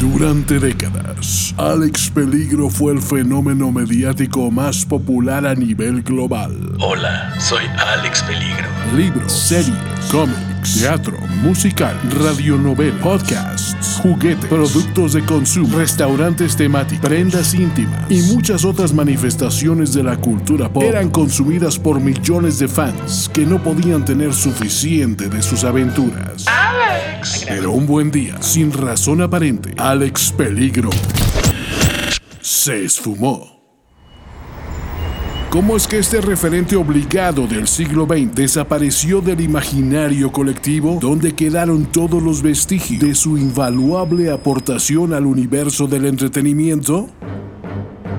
Durante décadas, Alex Peligro fue el fenómeno mediático más popular a nivel global. Hola, soy Alex Peligro. Libros, series, cómics, teatro, musical, radionovela, podcasts, juguetes, productos de consumo, restaurantes temáticos, prendas íntimas y muchas otras manifestaciones de la cultura pop eran consumidas por millones de fans que no podían tener suficiente de sus aventuras. Pero un buen día, sin razón aparente, Alex Peligro se esfumó. ¿Cómo es que este referente obligado del siglo XX desapareció del imaginario colectivo donde quedaron todos los vestigios de su invaluable aportación al universo del entretenimiento?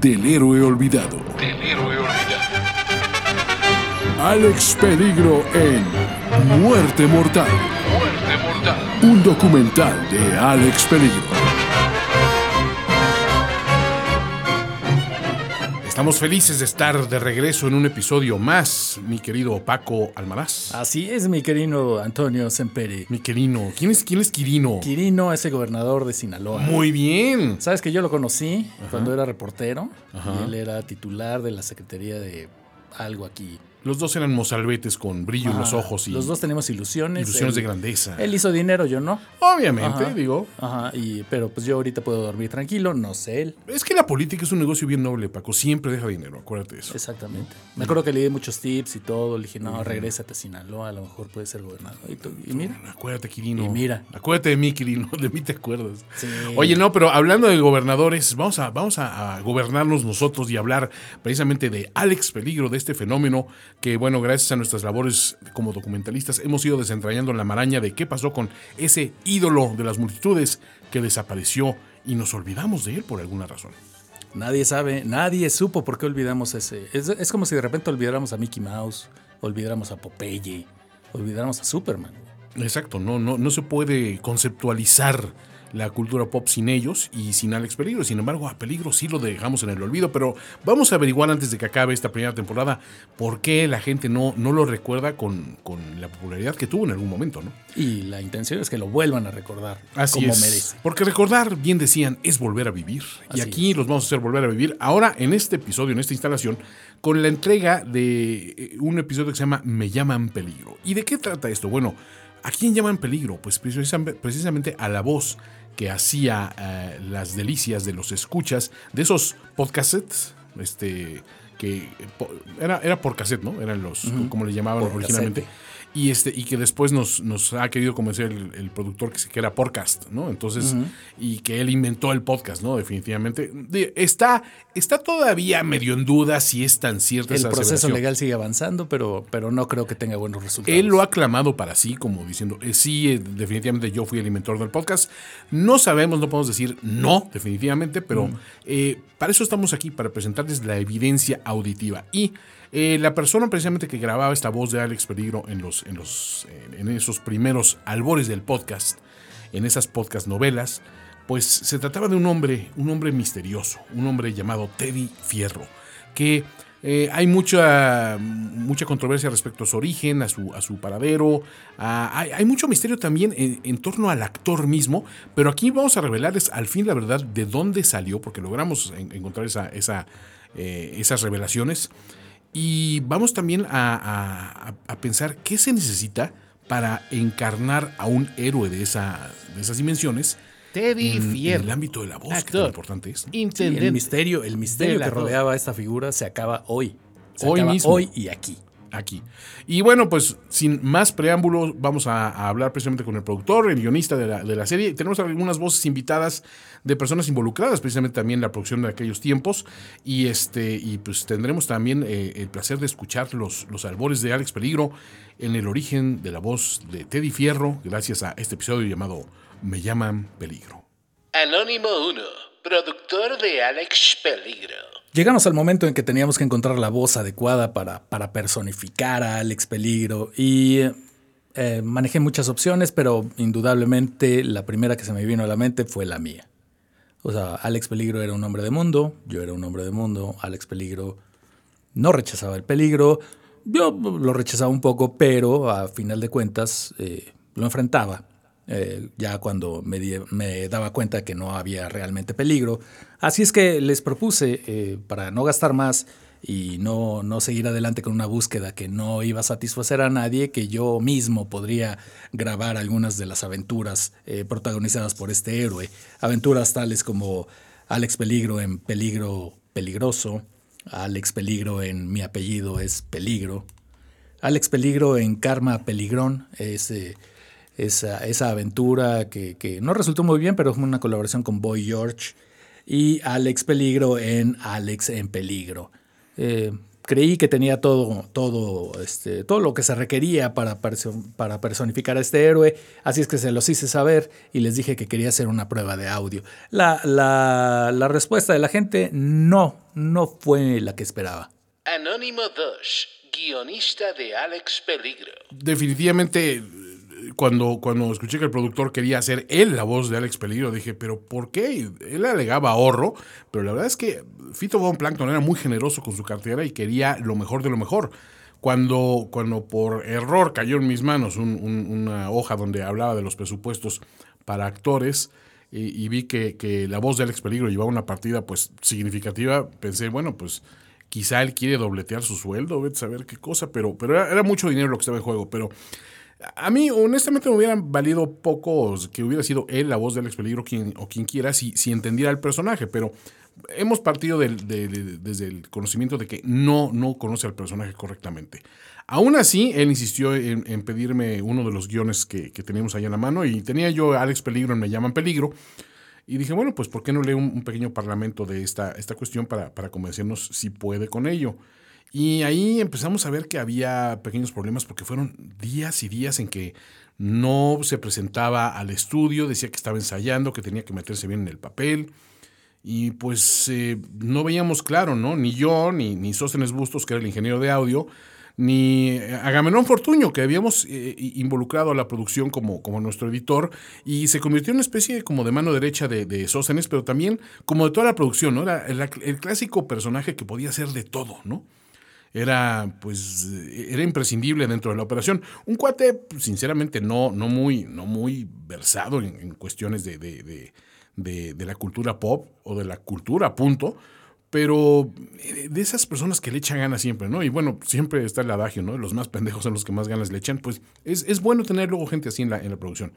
del héroe olvidado. Del héroe olvidado. Alex Peligro en Muerte Mortal, Muerte mortal. un documental de Alex Peligro. Estamos felices de estar de regreso en un episodio más, mi querido Paco Almaraz. Así es, mi querido Antonio Semperi. Mi Quirino. ¿Quién es, quién es Quirino? Quirino es el gobernador de Sinaloa. Muy bien. Sabes que yo lo conocí cuando era reportero. Y él era titular de la Secretaría de algo aquí. Los dos eran mozalbetes con brillo en los ojos y Los dos tenemos ilusiones. ilusiones de grandeza. Él hizo dinero, yo no. Obviamente, Ajá. digo. Ajá, y, pero pues yo ahorita puedo dormir tranquilo, no sé él. Es que la política es un negocio bien noble, Paco. Siempre deja dinero, acuérdate de eso. Exactamente. Me acuerdo que le di muchos tips y todo. Le dije, no, regrésate a Sinaloa, a lo mejor puedes ser gobernador. Y, tú- y mira, Acuérdate, Quirino. Y mira. Acuérdate de mí, Quirino. De mí te acuerdas. Sí. Oye, no, pero hablando de gobernadores, vamos a, vamos a, a gobernarnos nosotros y hablar precisamente de Alex Peligro, de este fenómeno que, bueno, gracias a nuestras labores como documentalistas, hemos ido desentrañando la maraña de qué pasó con ese ídolo de las multitudes que desapareció y nos olvidamos de él por alguna razón. Nadie sabe, nadie supo por qué olvidamos ese. Es, es como si de repente olvidáramos a Mickey Mouse, olvidáramos a Popeye, olvidáramos a Superman. Exacto, no, no, no se puede conceptualizar la cultura pop sin ellos y sin Alex Peligro. Sin embargo, a Peligro sí lo dejamos en el olvido, pero vamos a averiguar antes de que acabe esta primera temporada por qué la gente no, no lo recuerda con, con la popularidad que tuvo en algún momento, ¿no? Y la intención es que lo vuelvan a recordar Así como es. merece. Porque recordar, bien decían, es volver a vivir. y aquí los vamos a hacer volver a vivir. Ahora, en este episodio, en esta instalación, con la entrega de eh, un episodio que se llama Me llaman peligro. ¿Y de qué trata esto? Bueno, ¿a quién llaman peligro? Pues precisam- precisamente a la voz que hacía eh, las delicias de los escuchas de esos podcasts, este que po- era, era por cassette, ¿no? Eran los, como le llamaban Por originalmente. cassette. Y, este, y que después nos, nos ha querido convencer el, el productor que, se- que era podcast, ¿no? Entonces, y que él inventó el podcast, ¿no? Definitivamente. De- está, está todavía medio en duda si es tan cierta El esa proceso legal sigue avanzando, pero, pero no creo que tenga buenos resultados. Él lo ha clamado para sí, como diciendo, eh, sí, eh, definitivamente yo fui el inventor del podcast. No sabemos, no podemos decir no, definitivamente, pero eh, para eso estamos aquí, para presentarles la evidencia auditiva. Y eh, la persona precisamente que grababa esta voz de Alex Peligro en, los, en, los, eh, en esos primeros albores del podcast, en esas podcast novelas, pues se trataba de un hombre, un hombre misterioso, un hombre llamado Teddy Fierro, que eh, hay mucha, mucha controversia respecto a su origen, a su, a su paradero. hay, mucho misterio también en, torno al actor mismo, pero aquí vamos a revelarles al fin la verdad de dónde salió, porque logramos en- encontrar esa, esa, esas revelaciones. Y vamos también a, a- a pensar qué se necesita para encarnar a un héroe de, esa, de esas dimensiones Teddy en, en Fierro. el ámbito de la voz, que tan Actor. importante es. el misterio, el misterio que rodeaba a esta figura se acaba hoy. Se Hoy acaba mismo. Hoy y aquí. Aquí. Y bueno, pues sin más preámbulos, vamos a, hablar precisamente con el productor, el guionista de la, de la serie. Tenemos algunas voces invitadas de personas involucradas precisamente también en la producción de aquellos tiempos. Y este y pues tendremos también eh, el placer de escuchar los, los albores de Alex Peligro en el origen de la voz de Teddy Fierro, gracias a este episodio llamado Me llaman Peligro. Anónimo 1, productor de Alex Peligro. Llegamos al momento en que teníamos que encontrar la voz adecuada para, personificar a Alex Peligro y eh, manejé muchas opciones, pero indudablemente la primera que se me vino a la mente fue la mía. O sea, Alex Peligro era un hombre de mundo, yo era un hombre de mundo, Alex Peligro no rechazaba el peligro, yo lo rechazaba un poco, pero a final de cuentas eh, lo enfrentaba. Eh, ya cuando me, daba cuenta que no había realmente peligro. Así es que les propuse, eh, para no gastar más y no, no seguir adelante con una búsqueda que no iba a satisfacer a nadie, que yo mismo podría grabar algunas de las aventuras eh, protagonizadas por este héroe. Aventuras tales como Alex Peligro en Peligro Peligroso, Alex Peligro en Mi apellido es Peligro, Alex Peligro en Karma Peligrón, ese, esa, esa aventura que, que no resultó muy bien, pero fue una colaboración con Boy George. Y Alex Peligro en Alex en Peligro. Eh, creí que tenía todo, todo, este, todo lo que se requería para, para personificar a este héroe, así es que se los hice saber y les dije que quería hacer una prueba de audio. La, la, la respuesta de la gente no, no fue la que esperaba. Anónimo 2, guionista de Alex Peligro. Definitivamente, cuando, cuando escuché que el productor quería hacer él la voz de Alex Peligro, dije, ¿pero por qué? Él alegaba ahorro, pero la verdad es que Fito Von Plankton era muy generoso con su cartera y quería lo mejor de lo mejor. Cuando, cuando por error cayó en mis manos un- un- una hoja donde hablaba de los presupuestos para actores y, vi que, que la voz de Alex Peligro llevaba una partida pues significativa, pensé, bueno, pues quizá él quiere dobletear su sueldo, vete a saber qué cosa, pero, pero era mucho dinero lo que estaba en juego, pero a mí, honestamente, me hubieran valido poco que hubiera sido él la voz de Alex Peligro quien, o quien quiera si, si entendiera el personaje, pero hemos partido del- de- de- desde el conocimiento de que no, no conoce al personaje correctamente. Aún así, él insistió en, pedirme uno de los guiones que, que teníamos ahí en la mano y tenía yo Alex Peligro en Me llaman Peligro. Y dije, bueno, pues ¿por qué no lee un, un pequeño parlamento de esta, esta cuestión para, para convencernos si puede con ello? Y ahí empezamos a ver que había pequeños problemas porque fueron días y días en que no se presentaba al estudio, decía que estaba ensayando, que tenía que meterse bien en el papel. Y pues eh, no veíamos claro, ¿no? Ni yo, ni, ni Sóstenes Bustos, que era el ingeniero de audio, ni Agamenón Fortuño, que habíamos eh, involucrado a la producción como, como nuestro editor, y se convirtió en una especie como de mano derecha de, de Sóstenes, pero también como de toda la producción, ¿no? Era el, el clásico personaje que podía hacer de todo, ¿no? Era, pues, era imprescindible dentro de la operación. Un cuate, sinceramente, no, no, muy, no muy versado en, en cuestiones de, de, de, de, de la cultura pop o de la cultura, punto, pero de esas personas que le echan ganas siempre, ¿no? Y bueno, siempre está el adagio, ¿no? Los más pendejos son los que más ganas le echan, pues es, es bueno tener luego gente así en la, en la producción.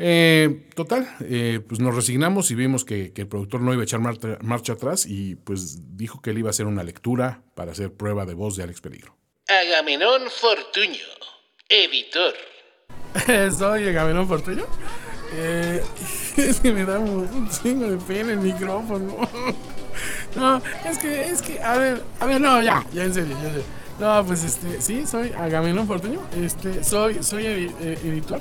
Eh, total, eh, pues nos resignamos y vimos que, que el productor no iba a echar marcha, marcha, atrás y pues dijo que él iba a hacer una lectura para hacer prueba de voz de Alex Peligro. Agamenón Fortuño, editor. Soy Agamenón Fortuño. Eh, es que me da un, chingo de pena el micrófono. No, es que, es que, a ver, a ver, no, ya, ya en serio, ya en serio. No, pues este, sí, soy Agamenón Fortuño, este, soy, soy eh, editor,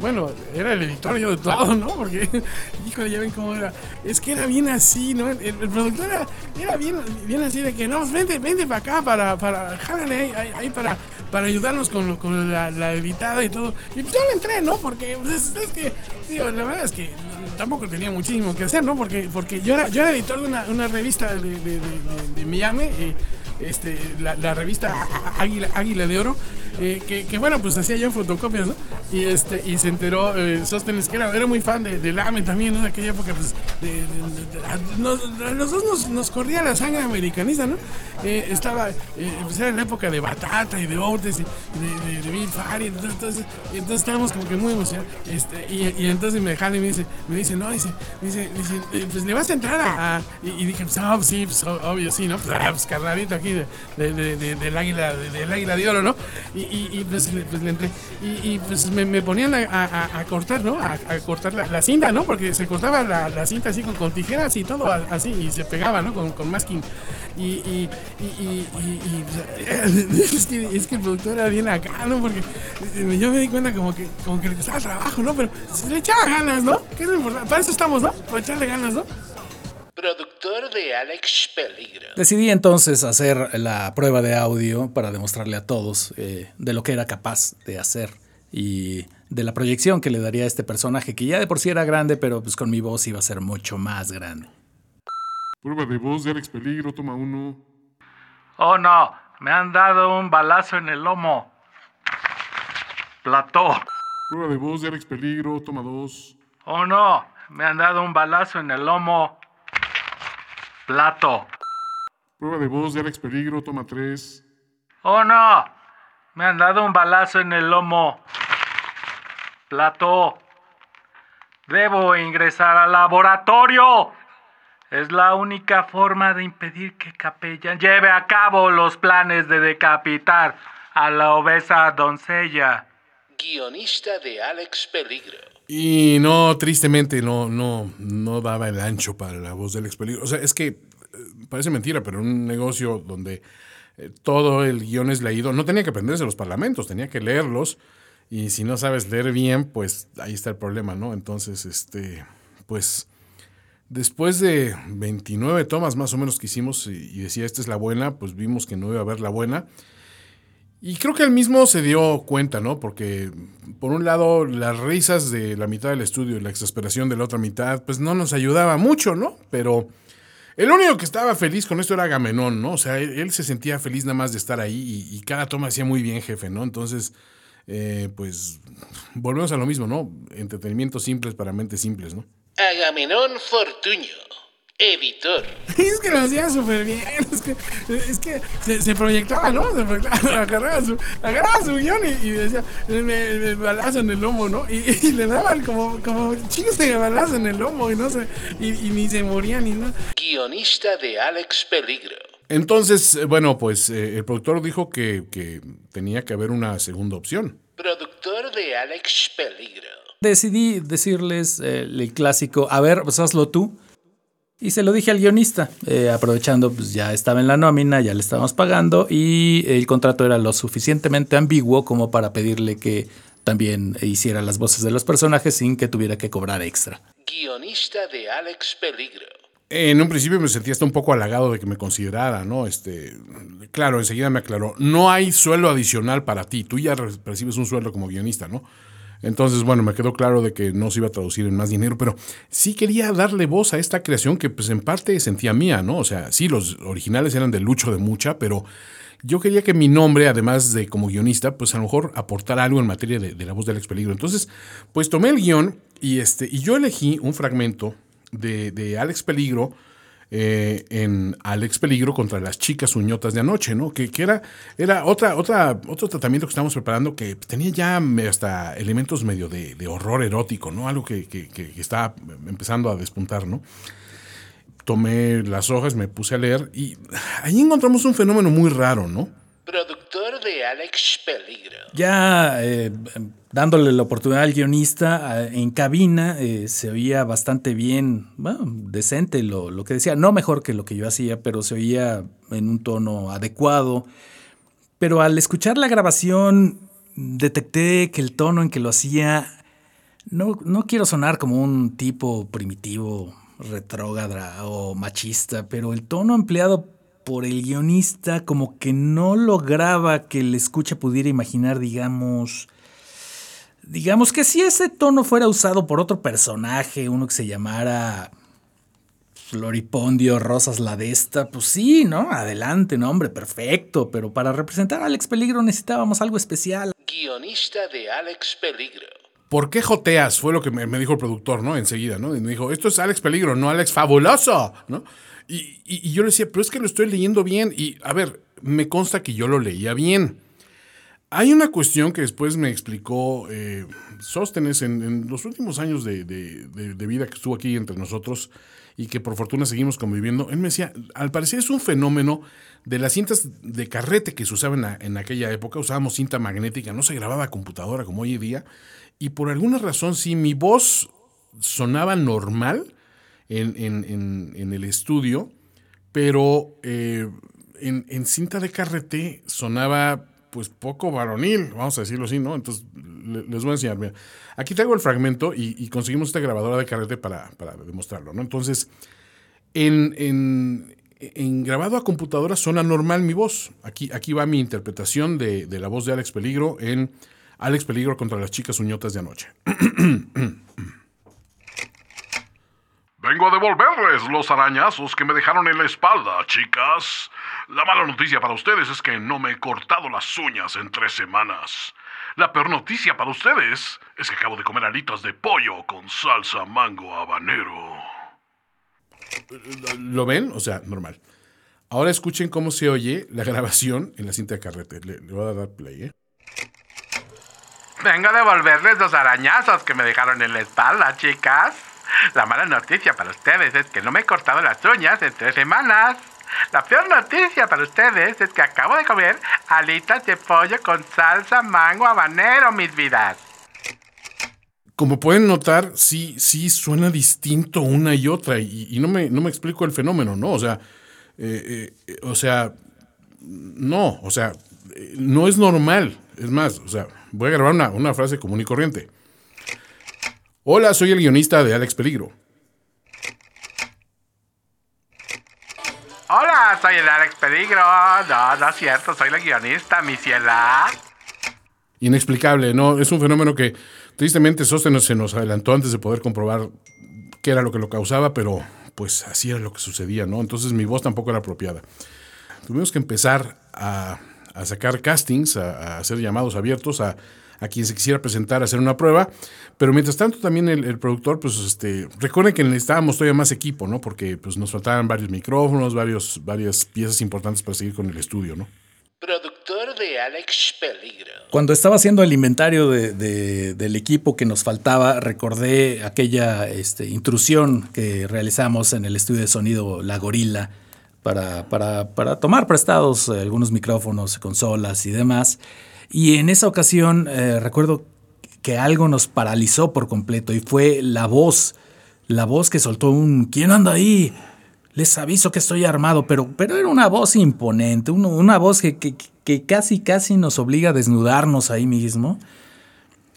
bueno, era el editor yo de todo, ¿no? Porque, híjole, ya ven cómo era, es que era bien así, ¿no? El, productor era, era bien, bien así de que, no, pues, vente, vente para acá, para, para, jálale ahí, ahí, ahí para, para ayudarnos con, con la, la editada y todo. Y pues yo le entré, ¿no? Porque, pues, es, que, digo, la verdad es que tampoco tenía muchísimo que hacer, ¿no? Porque, porque yo, era, yo era editor de una, una revista de, de, de, Miami, eh, este, la, revista Águila, Águila de Oro, que, bueno, pues hacía yo fotocopias, ¿no? Y, este, y se enteró eh, Sóstenes, que era, era muy fan de, de Lame también, ¿no? De aquella época, pues, de, a, los dos nos, nos corría la sangre americanista, ¿no? Eh, estaba, eh, pues era en la época de Batata y de Otis y de, de, Bill entonces, entonces, estábamos como que muy emocionados. Este, y, entonces me jala y me dice, me dice, no, dice, dice, dice eh, pues le vas a entrar a. y, y dije, pues, pues, sí, pues, obvio, sí, ¿no? Pues, ah, pues carnalito aquí de, de- de- de- del águila, de- del águila de oro, ¿no? Y, y, y, pues, le, pues entré. Y, pues me, ponían a, cortar, ¿no? A, cortar la, cinta, ¿no? Porque se cortaba la, cinta así con, tijeras y todo así, y se pegaba, ¿no? Con, masking. Y, y, es, que, es que el productor era bien acá, ¿no? Porque yo me di cuenta como que, como que le costaba trabajo, ¿no? Pero se le echaba ganas, ¿no? Que es importante. Para eso estamos, ¿no? Para echarle ganas, ¿no? Productor de Alex Peligro. Decidí entonces hacer la prueba de audio para demostrarle a todos eh, de lo que era capaz de hacer y de la proyección que le daría a este personaje, que ya de por sí era grande, pero pues con mi voz iba a ser mucho más grande. Prueba de voz de Alex Peligro, toma uno. Oh no, me han dado un balazo en el lomo. Plató. Prueba de voz de Alex Peligro, toma dos. Oh no, me han dado un balazo en el lomo. Plato. Prueba de voz de Alex Peligro, toma tres. Oh no, me han dado un balazo en el lomo. Plato. Debo ingresar al laboratorio. Es la única forma de impedir que Capella lleve a cabo los planes de decapitar a la obesa doncella. Guionista de Alex Peligro. Y no, tristemente, no, no, no daba el ancho para la voz del Alex Peligro. O sea, es que eh, parece mentira, pero un negocio donde eh, todo el guion es leído, no tenía que aprenderse los parlamentos, tenía que leerlos. Y si no sabes leer bien, pues ahí está el problema, ¿no? Entonces, este, pues, después de 29 tomas más o menos que hicimos y decía, esta es la buena, pues vimos que no iba a haber la buena. Y creo que él mismo se dio cuenta, ¿no? Porque, por un lado, las risas de la mitad del estudio y la exasperación de la otra mitad, pues no nos ayudaba mucho, ¿no? Pero el único que estaba feliz con esto era Agamenón, ¿no? O sea, él, se sentía feliz nada más de estar ahí y, y cada toma hacía muy bien, jefe, ¿no? Entonces, eh, pues, volvemos a lo mismo, ¿no? Entretenimientos simples para mentes simples, ¿no? Agamenón Fortuño. Editor. Es que lo hacía súper bien. Es que, es que se, se proyectaba, ¿no? Se proyectaba, agarraba su, agarraba su guion y, y decía, me, me balazo en el lomo, ¿no? Y, y le daban como, como chingos de balazo en el lomo y no sé, y, y ni se moría ni nada. Guionista de Alex Peligro. Entonces, eh, bueno, pues eh, el productor dijo que, que tenía que haber una segunda opción. Productor de Alex Peligro. Decidí decirles eh, el clásico, a ver, pues hazlo tú. Y se lo dije al guionista, eh, aprovechando, pues ya estaba en la nómina, ya le estábamos pagando y el contrato era lo suficientemente ambiguo como para pedirle que también hiciera las voces de los personajes sin que tuviera que cobrar extra. Guionista de Alex Peligro. En un principio me sentía hasta un poco halagado de que me considerara, ¿no? Este, claro, enseguida me aclaró, no hay sueldo adicional para ti, tú ya re- recibes un sueldo como guionista, ¿no? Entonces, bueno, me quedó claro de que no se iba a traducir en más dinero, pero sí quería darle voz a esta creación que pues en parte sentía mía, ¿no? O sea, sí, los originales eran de Lucho de Mucha, pero yo quería que mi nombre, además de como guionista, pues a lo mejor aportara algo en materia de, la voz del Alex Peligro. Entonces, pues tomé el guion y, este, y yo elegí un fragmento de, de Alex Peligro eh, en Alex Peligro contra las chicas uñotas de anoche, ¿no? Que, que era, era otra, otra, otro tratamiento que estábamos preparando que tenía ya hasta elementos medio de, de horror erótico, ¿no? Algo que, que, que- estaba empezando a despuntar, ¿no? Tomé las hojas, me puse a leer y ahí encontramos un fenómeno muy raro, ¿no? De Alex Peligro. Ya eh, dándole la oportunidad al guionista en cabina, eh, se oía bastante bien, bueno, decente lo, lo que decía, no mejor que lo que yo hacía, pero se oía en un tono adecuado. Pero al escuchar la grabación, detecté que el tono en que lo hacía, no, no quiero sonar como un tipo primitivo, retrógrada o machista, pero el tono empleado por el guionista como que no lograba que el escucha pudiera imaginar, digamos, digamos que si ese tono fuera usado por otro personaje, uno que se llamara Floripondio Rosas la Desta, pues sí, ¿no? Adelante, no, hombre, perfecto, pero para representar a Alex Peligro necesitábamos algo especial. Guionista de Alex Peligro. ¿Por qué joteas? Fue lo que me, me dijo el productor, ¿no? Enseguida, ¿no? Y me dijo, esto es Alex Peligro, no Alex Fabuloso, ¿no? Y, yo le decía, pero es que lo estoy leyendo bien. Y, a ver, me consta que yo lo leía bien. Hay una cuestión que después me explicó eh, Sóstenes en, los últimos años de, vida que estuvo aquí entre nosotros y que por fortuna seguimos conviviendo. Él me decía, al parecer es un fenómeno de las cintas de carrete que se usaban en, en aquella época. Usábamos cinta magnética, no se grababa a computadora como hoy en día. Y por alguna razón, si mi voz sonaba normal, en, en- en- el estudio, pero eh, en, cinta de carrete sonaba pues poco varonil, vamos a decirlo así, ¿no? Entonces le- les voy a enseñar. Mira, aquí traigo el fragmento y, conseguimos esta grabadora de carrete para, para demostrarlo, ¿no? Entonces, en, en- en grabado a computadora suena normal mi voz. Aquí, aquí va mi interpretación de, de la voz de Alex Peligro en Alex Peligro contra las chicas uñotas de anoche. Vengo a devolverles los arañazos que me dejaron en la espalda, chicas. La mala noticia para ustedes es que no me he cortado las uñas en tres semanas. La peor noticia para ustedes es que acabo de comer alitas de pollo con salsa mango habanero. ¿Lo ven? O sea, normal. Ahora escuchen cómo se oye la grabación en la cinta de carrete. Le, le voy a dar play, ¿eh? Vengo a devolverles los arañazos que me dejaron en la espalda, chicas. La mala noticia para ustedes es que no me he cortado las uñas en tres semanas. La peor noticia para ustedes es que acabo de comer alitas de pollo con salsa mango habanero, mis vidas. Como pueden notar, sí, sí suena distinto una y otra. Y, no, me, no me explico el fenómeno, ¿no? O sea, eh, eh, o sea, no, o sea, eh, no es normal. Es más, o sea, voy a grabar una, una frase común y corriente. Hola, soy el guionista de Alex Peligro. Hola, soy el Alex Peligro. No, no es cierto, soy la guionista, mi ciela. Inexplicable, ¿no? Es un fenómeno que tristemente Sóstenes se nos adelantó antes de poder comprobar qué era lo que lo causaba, pero pues así era lo que sucedía, ¿no? Entonces mi voz tampoco era apropiada. Tuvimos que empezar a, a sacar castings, a, a hacer llamados abiertos a, a quien se quisiera presentar a hacer una prueba, pero mientras tanto también el, el productor, pues este, recuerden que necesitábamos todavía más equipo, ¿no? Porque pues nos faltaban varios micrófonos, varios, varias piezas importantes para seguir con el estudio, ¿no? Productor de Alex Peligro. Cuando estaba haciendo el inventario de- de- del equipo que nos faltaba, recordé aquella este, intrusión que realizamos en el estudio de sonido La Gorila para, para- para tomar prestados algunos micrófonos, consolas y demás. Y en esa ocasión eh, recuerdo que algo nos paralizó por completo y fue la voz, la voz que soltó un ¿Quién anda ahí? Les aviso que estoy armado, pero, pero era una voz imponente, uno- una voz que, que- que casi, casi nos obliga a desnudarnos ahí mismo.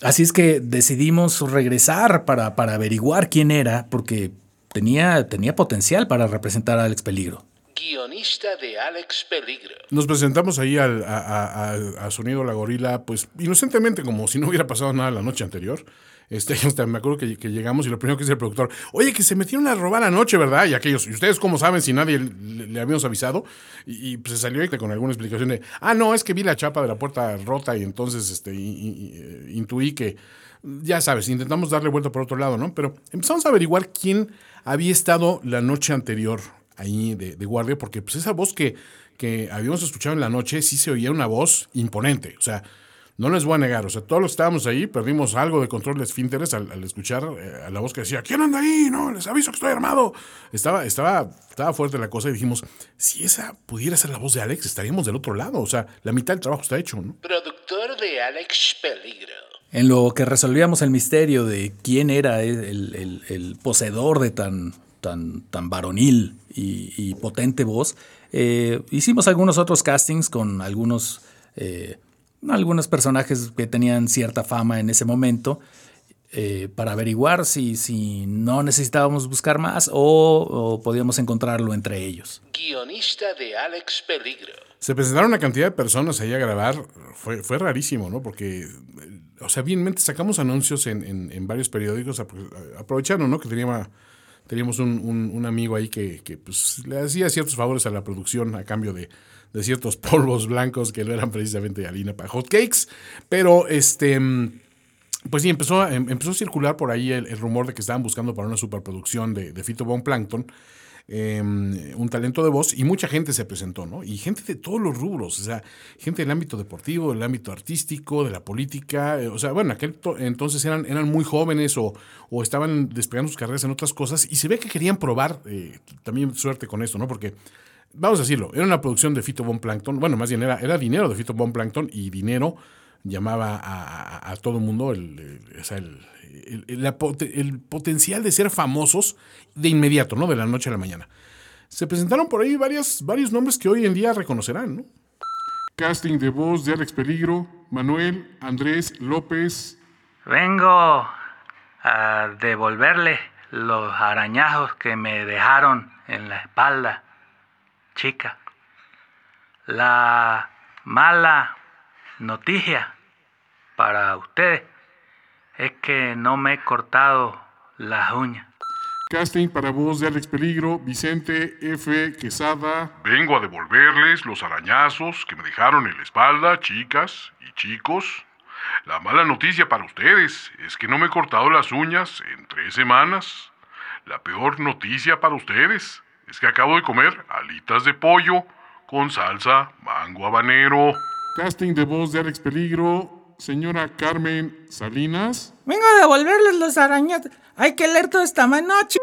Así es que decidimos regresar para, para averiguar quién era, porque tenía, tenía potencial para representar a Alex Peligro. Guionista de Alex Peligro. Nos presentamos ahí al- a, Sonido La Gorila, pues inocentemente, como si no hubiera pasado nada la noche anterior. Este, hasta me acuerdo que, llegamos y lo primero que dice el productor, oye, que se metieron a robar anoche, ¿verdad? Y aquellos, ¿y ustedes cómo saben si nadie le, habíamos avisado? Y, pues se salió con alguna explicación de, ah, no, es que vi la chapa de la puerta rota y entonces este, eh, intuí que, ya sabes, intentamos darle vuelta por otro lado, ¿no? Pero empezamos a averiguar quién había estado la noche anterior ahí de, de guardia, porque pues esa voz que, que habíamos escuchado en la noche sí se oía una voz imponente, o sea, no les voy a negar, o sea, todos los que estábamos ahí perdimos algo de control de esfínteres al, al escuchar eh, a la voz que decía, ¿quién anda ahí? No, les aviso que estoy armado. Estaba, estaba, estaba fuerte la cosa y dijimos, si esa pudiera ser la voz de Alex, estaríamos del otro lado, o sea, la mitad del trabajo está hecho, ¿no? Productor de Alex Peligro. En lo que resolvíamos el misterio de quién era el, el- el poseedor de tan, tan, tan varonil y, y potente voz, eh, hicimos algunos otros castings con algunos, eh, algunos personajes que tenían cierta fama en ese momento eh, para averiguar si, si no necesitábamos buscar más o, o podíamos encontrarlo entre ellos. Guionista de Alex Peligro. Se presentaron una cantidad de personas ahí a grabar. Fue, fue rarísimo, ¿no? Porque, o sea, bienmente sacamos anuncios en, en- en varios periódicos, apro- aprovechando, ¿no? Que teníamos, teníamos un, un- un amigo ahí que, que, pues, le hacía ciertos favores a la producción a cambio de, de ciertos polvos blancos que no eran precisamente harina para hot cakes. Pero, este... Pues sí, empezó, em- empezó a circular por ahí el, rumor de que estaban buscando para una superproducción de, de Fito Von Plankton eh, un talento de voz y mucha gente se presentó, ¿no? Y gente de todos los rubros, o sea, gente del ámbito deportivo, del ámbito artístico, de la política, eh, o sea, bueno, aquel to- entonces eran, eran muy jóvenes o, o estaban despegando sus carreras en otras cosas y se ve que querían probar eh, también suerte con esto, ¿no? Porque vamos a decirlo, era una producción de Fito Von Plankton, bueno, más bien era, era dinero de Fito Von Plankton y dinero llamaba a, a- a todo mundo el, el- o sea, el- el potencial de ser famosos de inmediato, ¿no? De la noche a la mañana. Se presentaron por ahí varias, varios nombres que hoy en día reconocerán, ¿no? Casting de voz de Alex Peligro, Manuel Andrés López. Vengo a devolverle los arañazos que me dejaron en la espalda, chica. La mala noticia para ustedes es que no me he cortado las uñas. Casting para voz de Alex Peligro, Vicente F. Quesada. Vengo a devolverles los arañazos que me dejaron en la espalda, chicas y chicos. La mala noticia para ustedes es que no me he cortado las uñas en tres semanas. La peor noticia para ustedes es que acabo de comer alitas de pollo con salsa mango habanero. Casting de voz de Alex Peligro, señora Carmen Salinas. Vengo a devolverles los arañazos. Hay que leer toda esta mano, ch...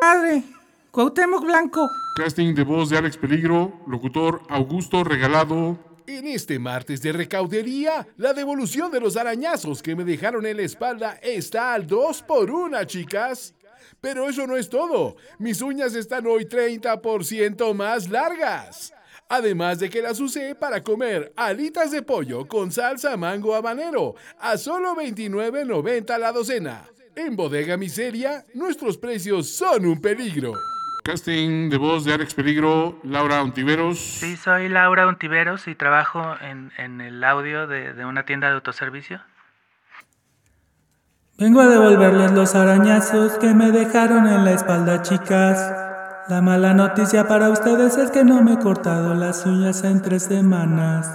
madre. Cuauhtémoc Blanco. Casting de voz de Alex Peligro, locutor Augusto Regalado. En este martes de recaudería, la devolución de los arañazos que me dejaron en la espalda está al 2 por 1 chicas. Pero eso no es todo. Mis uñas están hoy 30% más largas. Además de que las usé para comer alitas de pollo con salsa mango habanero a solo $29.90 la docena. En Bodega Miseria, nuestros precios son un peligro. Casting de voz de Alex Peligro, Laura Ontiveros. Sí, soy Laura Untiveros y trabajo en, en el audio de, de una tienda de autoservicio. Vengo a devolverles los arañazos que me dejaron en la espalda, chicas. La mala noticia para ustedes es que no me he cortado las uñas en tres semanas.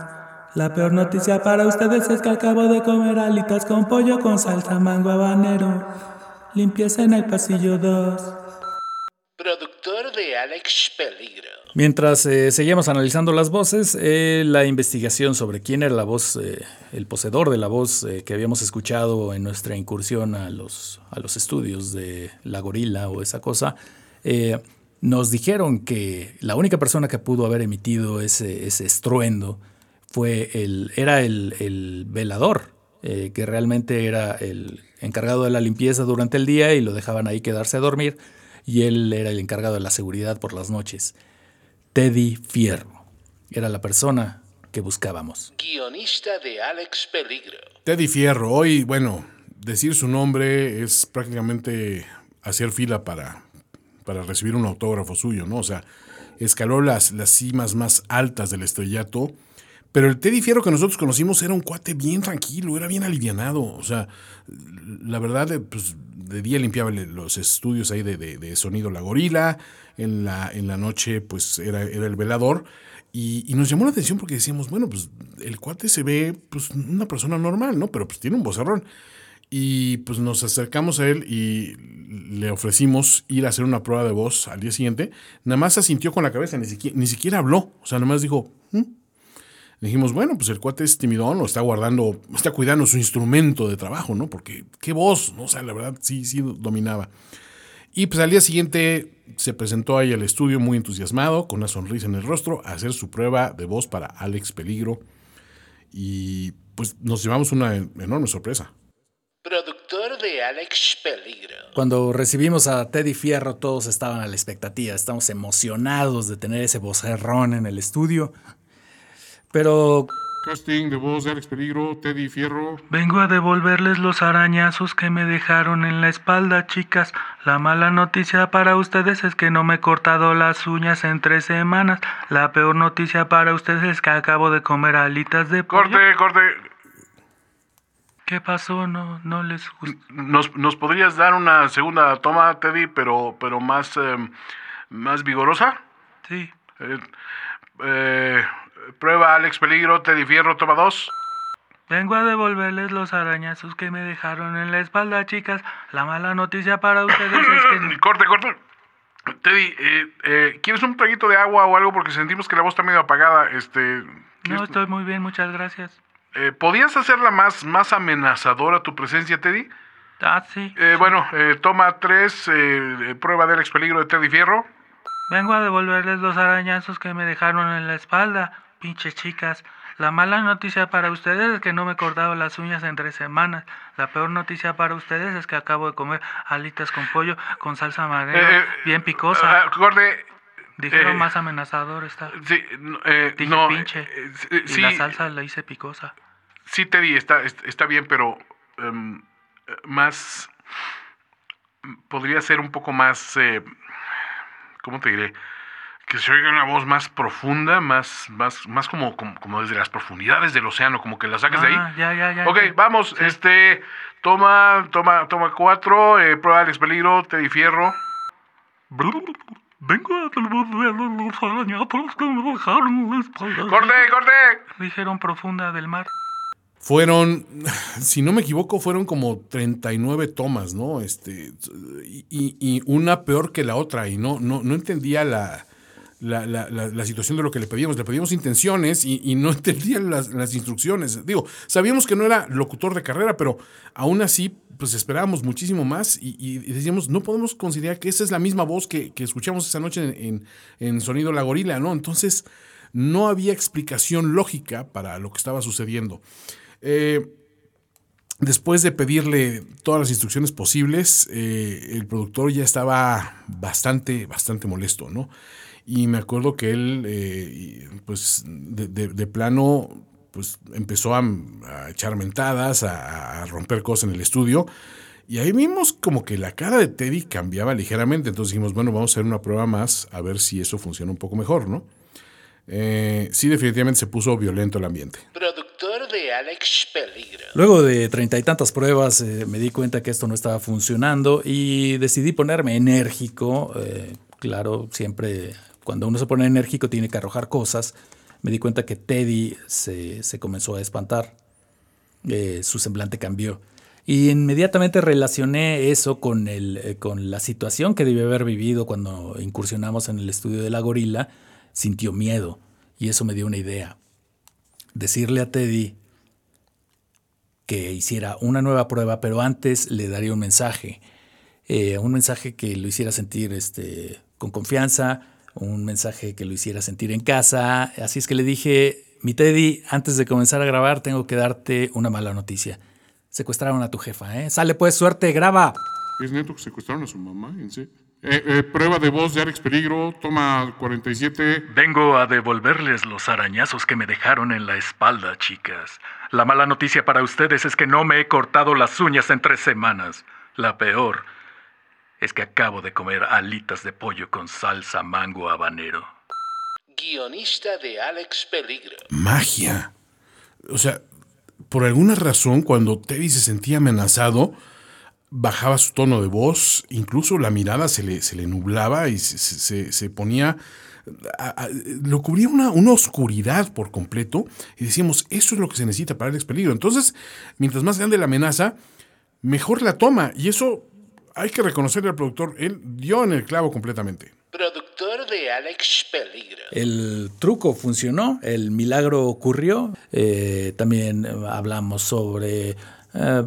La peor noticia para ustedes es que acabo de comer alitas con pollo con salsa mango habanero. Limpieza en el pasillo 2. Productor de Alex Peligro. Mientras eh, seguíamos analizando las voces, eh, la investigación sobre quién era la voz, eh, el poseedor de la voz eh, que habíamos escuchado en nuestra incursión a los, a los estudios de La Gorila o esa cosa, eh, nos dijeron que la única persona que pudo haber emitido ese, ese estruendo fue el, era el, el velador, eh, que realmente era el encargado de la limpieza durante el día y lo dejaban ahí quedarse a dormir, y él era el encargado de la seguridad por las noches. Teddy Fierro era la persona que buscábamos. Guionista de Alex Peligro. Teddy Fierro, hoy, bueno, decir su nombre es prácticamente hacer fila para, para recibir un autógrafo suyo, ¿no? O sea, escaló las, las cimas más altas del estrellato. Pero el Teddy Fierro que nosotros conocimos era un cuate bien tranquilo, era bien alivianado. O sea, la verdad, eh, pues de día limpiaba los estudios ahí de, de- sonido La Gorila, en la, en la noche pues era, el velador. Y, y nos llamó la atención porque decíamos, bueno, pues el cuate se ve pues una persona normal, ¿no? Pero pues tiene un vocerrón. Y pues nos acercamos a él y le ofrecimos ir a hacer una prueba de voz al día siguiente. Nada más asintió con la cabeza, ni siquiera, ni siquiera habló. O sea, nada más dijo, "¿Mm?". Dijimos, bueno, pues el cuate es timidón o está guardando, está cuidando su instrumento de trabajo, ¿no? Porque qué voz, ¿no? O sea, la verdad sí, sí dominaba. Y pues al día siguiente se presentó ahí al estudio muy entusiasmado, con una sonrisa en el rostro, a hacer su prueba de voz para Alex Peligro. Y pues nos llevamos una enorme sorpresa. De Alex Peligro. Cuando recibimos a Teddy Fierro, todos estaban a la expectativa, estamos emocionados de tener ese vocerrón en el estudio. Pero Casting de voz de Alex Peligro, Teddy Fierro. Vengo a devolverles los arañazos que me dejaron en la espalda, chicas. La mala noticia para ustedes es que no me he cortado las uñas en tres semanas. La peor noticia para ustedes es que acabo de comer alitas de pollo. Corte, corte. ¿Qué pasó? No, no les gustó. ¿Nos, nos podrías dar una segunda toma, Teddy, pero, pero más, em, más vigorosa? Sí. Eh, eh, prueba Alex Peligro, Teddy Fierro, toma dos. Vengo a devolverles los arañazos que me dejaron en la espalda, chicas. La mala noticia para ustedes es que... Corte, corte. Teddy, eh, eh, ¿quieres un traguito de agua o algo? Porque sentimos que la voz está medio apagada. Este, No, ¿quieres- estoy muy bien, muchas gracias. Eh, ¿Podías hacerla más, más amenazadora tu presencia, Teddy? Ah, sí. Eh, bueno, eh, toma tres, eh, prueba de Alex Peligro de Teddy Fierro. Vengo a devolverles los arañazos que me dejaron en la espalda, pinches chicas. La mala noticia para ustedes es que no me he cortado las uñas en tres semanas. La peor noticia para ustedes es que acabo de comer alitas con pollo con salsa marinera, Eh, eh, bien picosa. ah, Gorde, Dijeron eh, más amenazador está. sí, eh, Dije no, pinche. eh, sí, y sí, la salsa la hice picosa. sí, Teddy, está, est- está bien, pero em, eh, más... Podría ser un poco más... eh, ¿Cómo te diré? Que se oiga una voz más profunda, más, más, más como, como, como desde las profundidades del océano, como que la saques de ahí. Ah, ya, ya, ya. Ok, ya. vamos, este, toma, toma, toma cuatro, eh, prueba Alex Peligro, Teddy Fierro. Vengo a los arañazos que me dejaron en la espalda. ¡Corte, corte! Dijeron profunda del mar. Fueron, si no me equivoco, fueron como 39 tomas, ¿no? Este, y, y una peor que la otra, y no, no, no entendía la, la, la- la- situación de lo que le pedíamos. Le pedíamos intenciones y, no entendía las, las instrucciones. Digo, sabíamos que no era locutor de carrera, pero aún así, pues esperábamos muchísimo más y, decíamos, no podemos considerar que esa es la misma voz que, que escuchamos esa noche en, en- en Sonido La Gorila, ¿no? Entonces, no había explicación lógica para lo que estaba sucediendo. Eh, después de pedirle todas las instrucciones posibles, eh, el productor ya estaba bastante, bastante molesto, ¿no? Y me acuerdo que él, eh, pues, de, de- de plano, pues, empezó a, a echar mentadas, a, a romper cosas en el estudio. Y ahí vimos como que la cara de Teddy cambiaba ligeramente. Entonces dijimos, bueno, vamos a hacer una prueba más a ver si eso funciona un poco mejor, ¿no? Eh, sí, definitivamente se puso violento el ambiente. Productor de Alex Peligro. Luego de treinta y tantas pruebas eh, me di cuenta que esto no estaba funcionando y decidí ponerme enérgico. eh, claro, siempre cuando uno se pone enérgico tiene que arrojar cosas. Me di cuenta que Teddy se, se comenzó a espantar. Eh, su semblante cambió. Y inmediatamente relacioné eso con, el, eh, con la situación que debió haber vivido cuando incursionamos en el estudio de la gorila. Sintió miedo y eso me dio una idea. Decirle a Teddy que hiciera una nueva prueba, pero antes le daría un mensaje. Eh, un mensaje que lo hiciera sentir este, con confianza, un mensaje que lo hiciera sentir en casa. Así es que le dije, mi Teddy, antes de comenzar a grabar tengo que darte una mala noticia. Secuestraron a tu jefa, ¿eh? Sale pues, suerte, graba. ¿Es neto que secuestraron a su mamá? ¿En serio? Eh, eh, prueba de voz de Alex Peligro, toma 47. Vengo a devolverles los arañazos que me dejaron en la espalda, chicas. La mala noticia para ustedes es que no me he cortado las uñas en tres semanas. La peor es que acabo de comer alitas de pollo con salsa mango habanero. Guionista de Alex Peligro. magia. O sea, por alguna razón, cuando Teddy se sentía amenazado, bajaba su tono de voz, incluso la mirada se le, se le nublaba y se, se- se ponía... a- a- lo cubría una, una oscuridad por completo y decíamos, eso es lo que se necesita para Alex Peligro. Entonces, mientras más grande la amenaza, mejor la toma. Y eso hay que reconocerle al productor, él dio en el clavo completamente. Productor de Alex Peligro. El truco funcionó, el milagro ocurrió. Eh, también hablamos sobre, eh,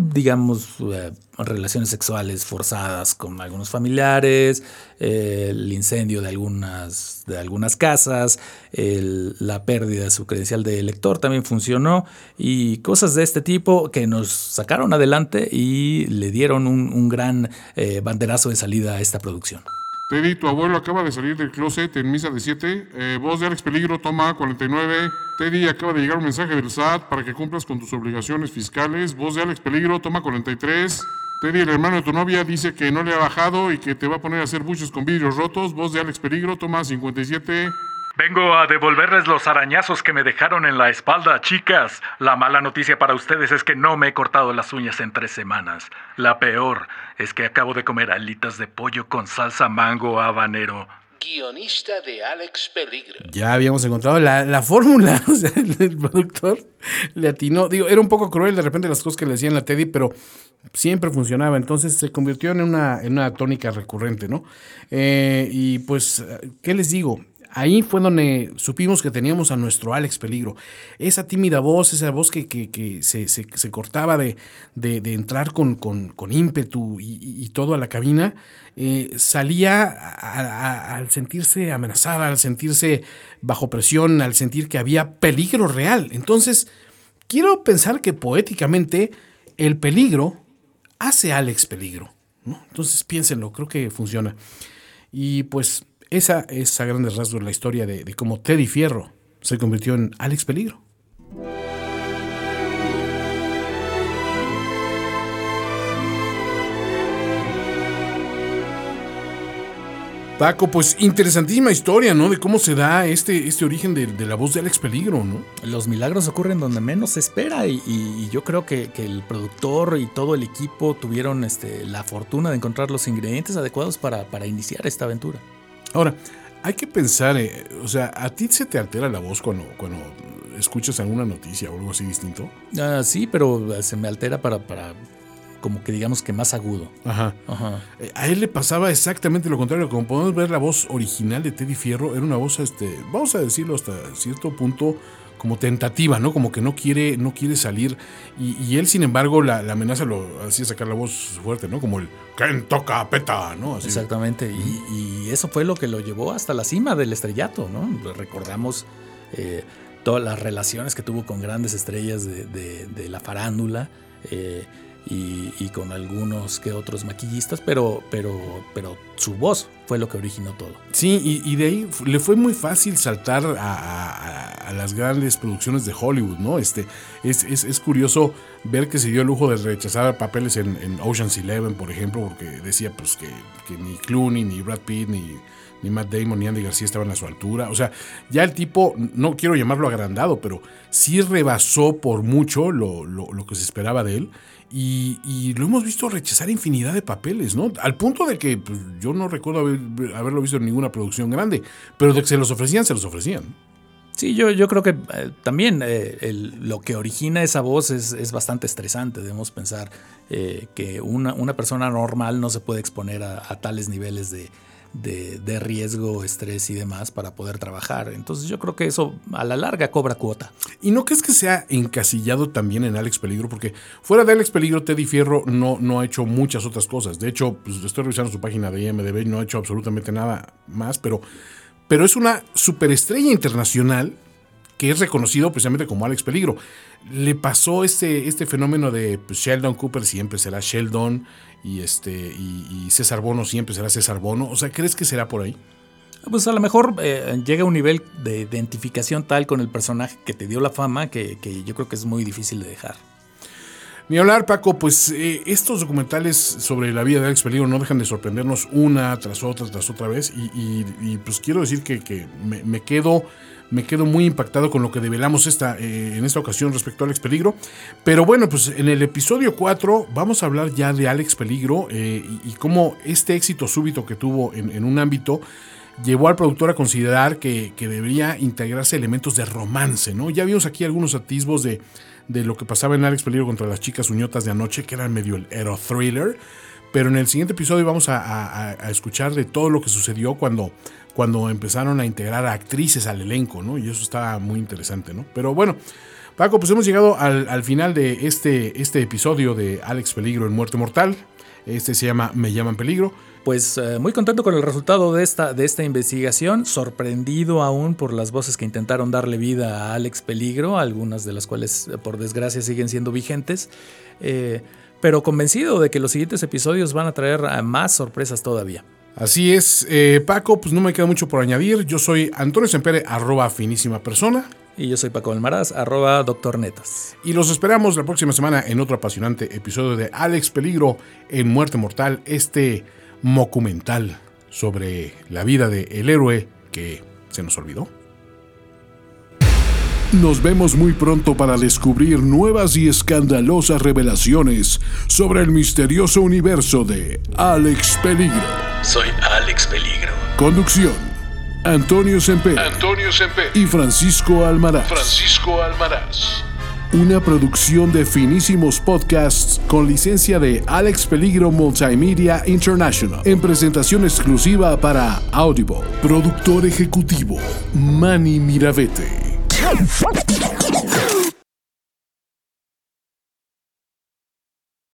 digamos, eh, relaciones sexuales forzadas con algunos familiares, eh, el incendio de algunas, de algunas casas, la pérdida de su credencial de elector también funcionó y cosas de este tipo que nos sacaron adelante y le dieron un, un gran eh, banderazo de salida a esta producción. Teddy, tu abuelo acaba de salir del closet en misa de 7. voz de Alex Peligro, toma 49. Teddy, acaba de llegar un mensaje del SAT para que cumplas con tus obligaciones fiscales. Voz de Alex Peligro, toma 43. Teddy, el hermano de tu novia, dice que no le ha bajado y que te va a poner a hacer buchos con vidrios rotos. Voz de Alex Peligro, toma 57. Vengo a devolverles los arañazos que me dejaron en la espalda, chicas. La mala noticia para ustedes es que no me he cortado las uñas en tres semanas. La peor es que acabo de comer alitas de pollo con salsa mango habanero. Guionista de Alex Peligro. Ya habíamos encontrado la, la fórmula. O sea, el, productor le atinó. Digo, era un poco cruel de repente las cosas que le decían a Teddy, pero siempre funcionaba. Entonces se convirtió en una, en una tónica recurrente, ¿no? Eh, y pues, ¿qué les digo? Ahí fue donde supimos que teníamos a nuestro Alex Peligro. Esa tímida voz, esa voz que, que- que se, se- cortaba de, de- de entrar con, con- con ímpetu y, y- todo a la cabina, eh, salía al sentirse amenazada, al sentirse bajo presión, al sentir que había peligro real. Entonces, quiero pensar que poéticamente el peligro hace a Alex peligro. Entonces piénsenlo, creo que funciona. Y pues esa es a grandes rasgos la historia de, cómo Teddy Fierro se convirtió en Alex Peligro. Paco, pues interesantísima historia, ¿no? De cómo se da este, este origen de, de la voz de Alex Peligro, ¿no? Los milagros ocurren donde menos se espera y, y yo creo que, que el productor y todo el equipo tuvieron este, la fortuna de encontrar los ingredientes adecuados para, para iniciar esta aventura. Ahora, hay que pensar, eh, o sea, ¿a ti se te altera la voz cuando, cuando escuchas alguna noticia o algo así distinto? Ah, sí, pero eh, se me altera para, para como que digamos que más agudo. Ajá. Ajá. Eh, A él le pasaba exactamente lo contrario. Como podemos ver, la voz original de Teddy Fierro era una voz, este, vamos a decirlo hasta cierto punto, como tentativa, ¿no? Como que no quiere, no quiere salir. Y, y él, sin embargo, la, la amenaza lo hacía sacar la voz fuerte, ¿no? Como el ¿Quién toca peta? ¿no? Así. Exactamente, y, y eso fue lo que lo llevó hasta la cima del estrellato, ¿no? Recordamos eh, todas las relaciones que tuvo con grandes estrellas de, de- de la farándula eh, y, y con algunos que otros maquillistas, pero, pero, pero su voz fue lo que originó todo. Sí, y, de ahí le fue muy fácil saltar a, las grandes producciones de Hollywood, ¿no? Este, es, es- es curioso ver que se dio el lujo de rechazar papeles en, en Ocean's Eleven, por ejemplo, porque decía pues que, que ni Clooney, ni Brad Pitt, ni, ni Matt Damon, ni Andy García estaban a su altura. O sea, ya el tipo, no quiero llamarlo agrandado, pero sí rebasó por mucho lo, lo- lo que se esperaba de él. Y, y lo hemos visto rechazar infinidad de papeles, ¿no? Al punto de que pues, yo no recuerdo haber- haberlo visto en ninguna producción grande, pero de que se los ofrecían, se los ofrecían. Sí, yo, yo creo que eh, también eh, lo que origina esa voz es, es bastante estresante. Debemos pensar eh, que una, una persona normal no se puede exponer a tales niveles de, de- de riesgo, estrés y demás para poder trabajar. Entonces yo creo que eso a la larga cobra cuota. ¿Y no crees que sea encasillado también en Alex Peligro? Porque fuera de Alex Peligro, Teddy Fierro no, no ha hecho muchas otras cosas. De hecho, pues, estoy revisando su página de IMDB no ha hecho absolutamente nada más, pero, pero es una superestrella internacional que es reconocido precisamente como Alex Peligro. Le pasó este, este fenómeno de pues, Sheldon Cooper siempre será Sheldon y, este, y, César Bono siempre será César Bono. O sea, ¿crees que será por ahí? Pues a lo mejor eh, llega a un nivel de identificación tal con el personaje que te dio la fama que, que yo creo que es muy difícil de dejar. Ni hablar, Paco, pues eh, estos documentales sobre la vida de Alex Peligro no dejan de sorprendernos una tras otra, tras otra vez. Y, pues quiero decir que, me, quedo, me quedo muy impactado con lo que develamos esta, eh, en esta ocasión respecto a Alex Peligro. Pero bueno, pues en el episodio 4 vamos a hablar ya de Alex Peligro eh, y, cómo este éxito súbito que tuvo en, en un ámbito llevó al productor a considerar que, que debería integrarse elementos de romance, ¿no? Ya vimos aquí algunos atisbos de, de lo que pasaba en Alex Peligro contra las chicas uñotas de anoche, que eran medio el hero thriller. Pero en el siguiente episodio vamos a, escuchar de todo lo que sucedió cuando, cuando empezaron a integrar actrices al elenco, ¿no? Y eso está muy interesante, ¿no? Pero bueno, Paco, pues hemos llegado al, al final de este, este episodio de Alex Peligro en Muerte Mortal. Este se llama Me llaman Peligro. Pues eh, muy contento con el resultado de esta, de esta investigación, sorprendido aún por las voces que intentaron darle vida a Alex Peligro, algunas de las cuales eh, por desgracia siguen siendo vigentes, eh, pero convencido de que los siguientes episodios van a traer más sorpresas todavía. Así es, eh, Paco, pues no me queda mucho por añadir. Yo soy Antonio Sempere, arroba finísima persona. Y yo soy Paco Almaraz, arroba doctor Netas. Y los esperamos la próxima semana en otro apasionante episodio de Alex Peligro en Muerte Mortal, este documental sobre la vida del el héroe que se nos olvidó. Nos vemos muy pronto para descubrir nuevas y escandalosas revelaciones sobre el misterioso universo de Alex Peligro. Soy Alex Peligro. Conducción: Antonio Semper Antonio Semper. y Francisco Almaraz. Francisco Almaraz. Una producción de finísimos podcasts con licencia de Alex Peligro Multimedia International, en presentación exclusiva para Audible. Productor ejecutivo, Manny Miravete.